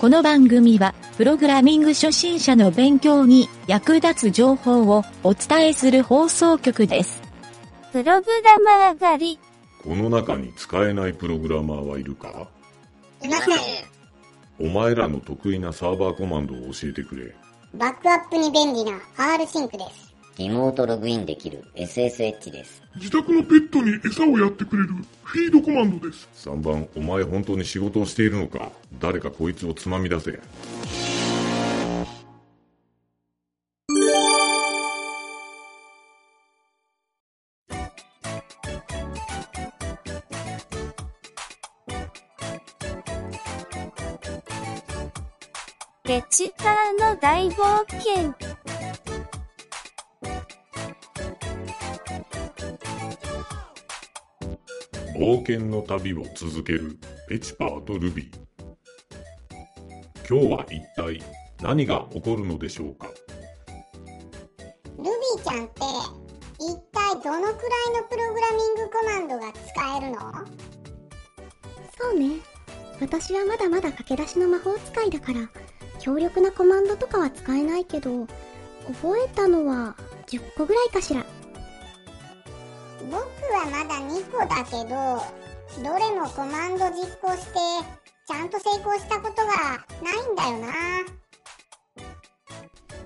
この番組は、プログラミング初心者の勉強に役立つ情報をお伝えする放送局です。プログラマー狩り。この中に使えないプログラマーはいるか？いません。お前らの得意なサーバーコマンドを教えてくれ。バックアップに便利な R シンクです。リモートログインできる SSH です。自宅のペットに餌をやってくれるフィードコマンドです。3番、お前本当に仕事をしているのか？誰かこいつをつまみ出せ。ペチカーの大冒険。冒険の旅を続けるペチパーとルビー。今日は一体何が起こるのでしょうか？ルビーちゃんって、一体どのくらいのプログラミングコマンドが使えるの？そうね。私はまだまだ駆け出しの魔法使いだから、強力なコマンドとかは使えないけど、覚えたのは10個ぐらいかしら。僕はまだ2個だけど、どれもコマンド実行して、ちゃんと成功したことがないんだよな。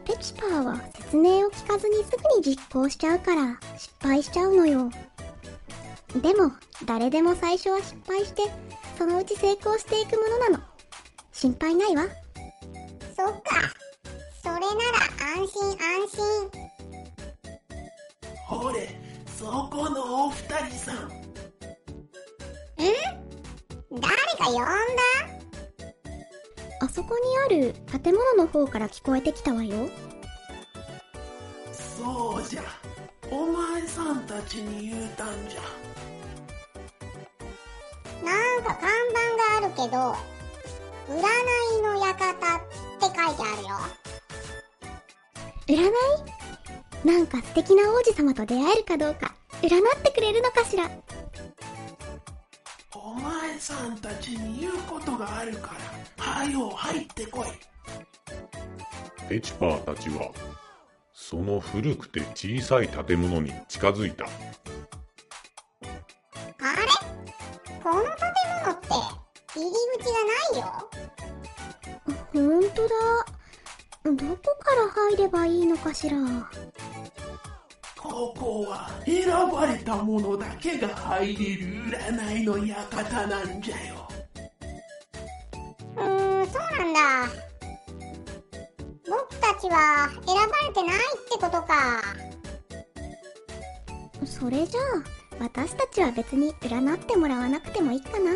ペチパーは説明を聞かずにすぐに実行しちゃうから失敗しちゃうのよ。でも、誰でも最初は失敗して、そのうち成功していくものなの。心配ないわ。そっか。それなら安心安心。ほれ、そこのお二人さん。誰か呼んだ？あそこにある建物の方から聞こえてきたわよ。そうじゃ。お前さんたちに言うたんじゃ。なんか看板があるけど、占いの館って書いてあるよ。占い？なんか素敵な王子様と出会えるかどうか、占ってくれるのかしら。お前さんたちに言うことがあるから、はよ入ってこい。ペチパーたちは、その古くて小さい建物に近づいた。あれ？この建物って入り口がないよ。ほんとだ。どこから入ればいいのかしら？ここは選ばれた者だけが入れる占いの館なんじゃよ。うーん、そうなんだ。僕たちは選ばれてないってことか。それじゃあ、私たちは別に占ってもらわなくてもいいかな。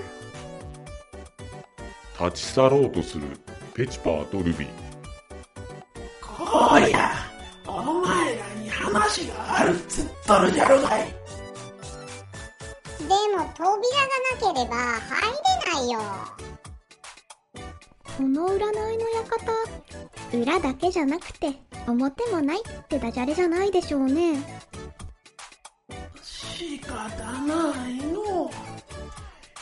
立ち去ろうとするペチパーとルビー。こりゃ、お前らに話があるっつっとるじゃろがい。でも扉がなければ入れないよ。この占いの館、裏だけじゃなくて、表もないってダジャレじゃないでしょうね。仕方ないの。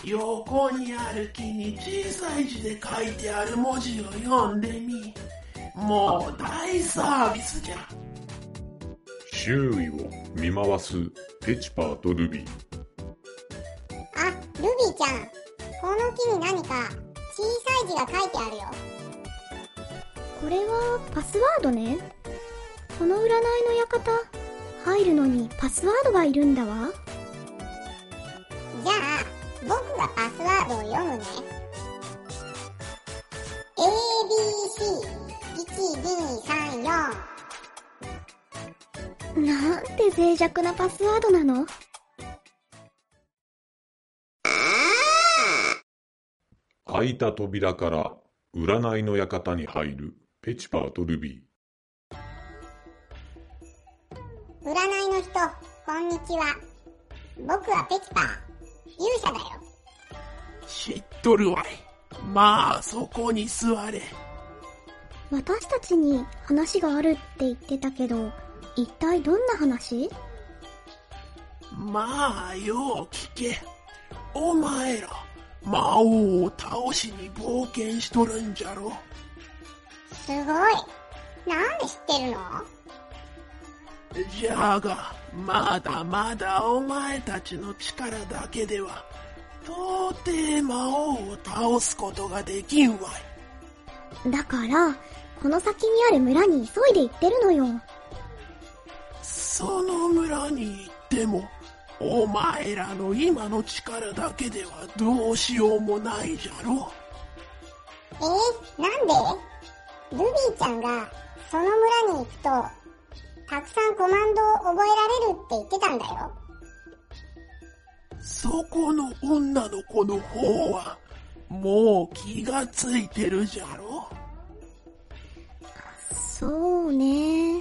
横にある木に小さい字で書いてある文字を読んでみ。もう大サービスじゃ。周囲を見回すペチパーとルビー。あ、ルビーちゃん。この木に何か小さい字が書いてあるよ。これはパスワードね。この占いの館、入るのにパスワードがいるんだわ。じゃあ、僕がパスワードを読むね。ABC1234 なんて脆弱なパスワードなの？開いた扉から占いの館に入るペチパーとルビ占いの人、こんにちは。僕はペチパー。勇者だよ。知っとるわい。まあ、そこに座れ。私たちに話があるって言ってたけど、一体どんな話？まあ、よう聞け。お前ら、魔王を倒しに冒険しとるんじゃろ。すごい。なんで知ってるの？じゃが、まだまだお前たちの力だけでは、到底魔王を倒すことができんわい。だから、この先にある村に急いで行ってるのよ。その村に行っても、お前らの今の力だけではどうしようもないじゃろ。えー、なんで？ルビーちゃんがその村に行くと、たくさんコマンドを覚えられるって言ってたんだよ。そこの女の子の方は、もう気がついてるじゃろ。そうね。え、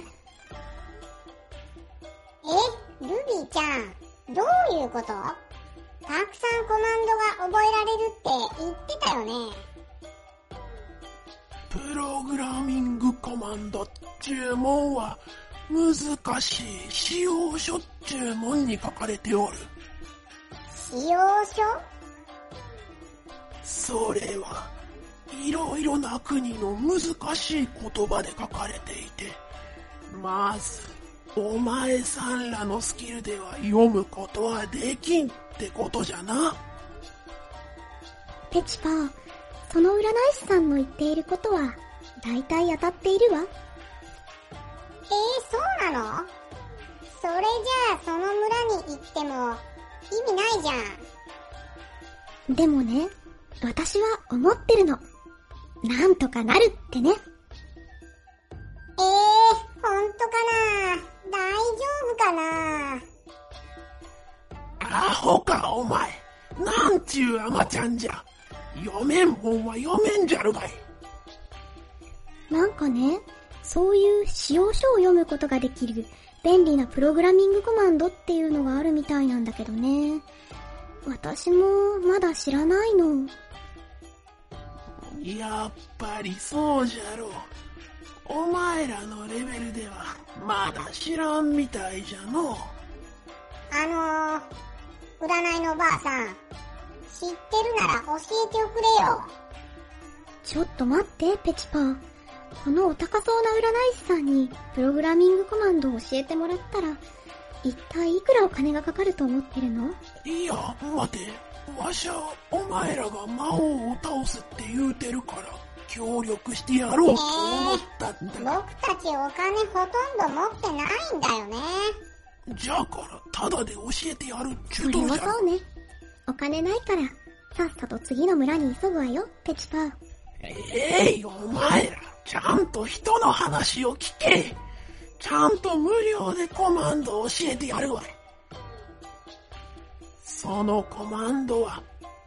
ルビーちゃん、どういうこと？たくさんコマンドが覚えられるって言ってたよね。プログラミングコマンドっちゅうもんは、難しい使用書っちゅうもんに書かれておる。使用書？それは、いろいろな国の難しい言葉で書かれていて、まず、お前さんらのスキルでは読むことはできんってことじゃな。ペチパー、その占い師さんの言っていることは、大体当たっているわ。えー、そうなの？それじゃあその村に行っても意味ないじゃん。でもね、私は思ってるの。なんとかなるってね。えー、ほんとかな？大丈夫かな？アホかお前。なんちゅうアマちゃんじゃ。読めんもんは読めんじゃるかい。なんかね、そういう使用書を読むことができる便利なプログラミングコマンドっていうのがあるみたいなんだけどね。私もまだ知らないの。やっぱりそうじゃろう。お前らのレベルではまだ知らんみたいじゃのう。あのー、占いのばあさん、知ってるなら教えておくれよ。ちょっと待って、ペチパー。このお高そうな占い師さんにプログラミングコマンドを教えてもらったら、一体いくらお金がかかると思ってるの？いや、待て。わしは、お前らが魔王を倒すって言うてるから、協力してやろうと思ったんだ。僕たちお金ほとんど持ってないんだよね。じゃから、ただで教えてやるっちゅそうれとじゃろはそうね。お金ないから、さっさと次の村に急ぐわよ、ペチパー。ええい、お前ら、ちゃんと人の話を聞け。ちゃんと無料でコマンドを教えてやるわい。そのコマンドは、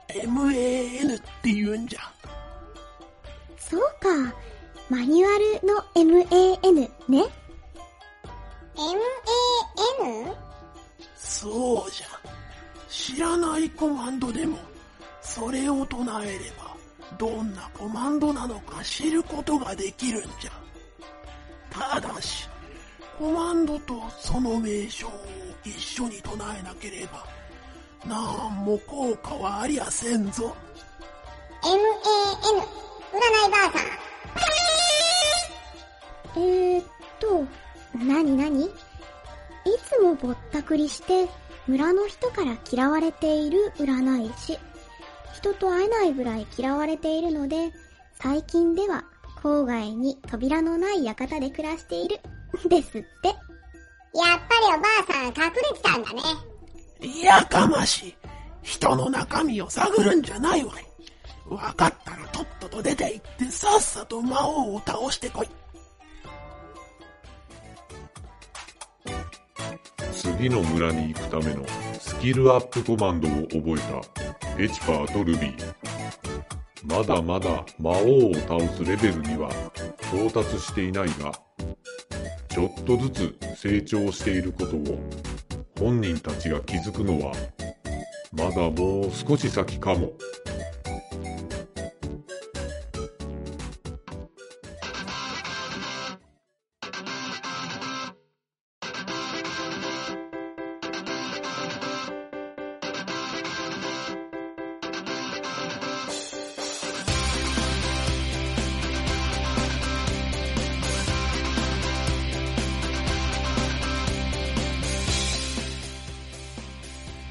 MAN って言うんじゃ。そうか。マニュアルの MAN ね。MAN? そうじゃ。知らないコマンドでも、それを唱えれば、どんなコマンドなのか知ることができるんじゃ。ただし、コマンドとその名称を一緒に唱えなければ、なんも効果はありやせんぞ。MAN 占いばあさんえーっと、なになに？いつもぼったくりして、村の人から嫌われている占い師。人と会えないぐらい嫌われているので、最近では郊外に扉のない館で暮らしている。ですって。やっぱりおばあさん隠れてたんだねいやかましい。人の中身を探るんじゃないわい。わかったらとっとと出て行ってさっさと魔王を倒してこい。次の村に行くためのスキルアップコマンドを覚えたエチパーとルビー。まだまだ魔王を倒すレベルには到達していないが、ちょっとずつ成長していることを本人たちが気づくのはまだもう少し先かも。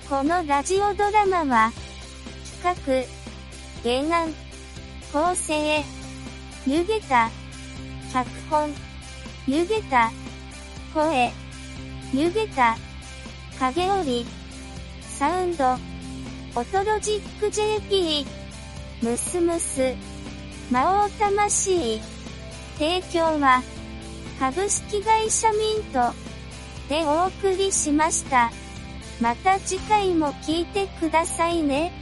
このラジオドラマは、企画、原案、構成、ゆげた、脚本、ゆげた、声、ゆげた、影織、サウンド、オトロジック JP、ムスムス、魔王魂、提供は、株式会社ミント、でお送りしました。また次回も聞いてくださいね。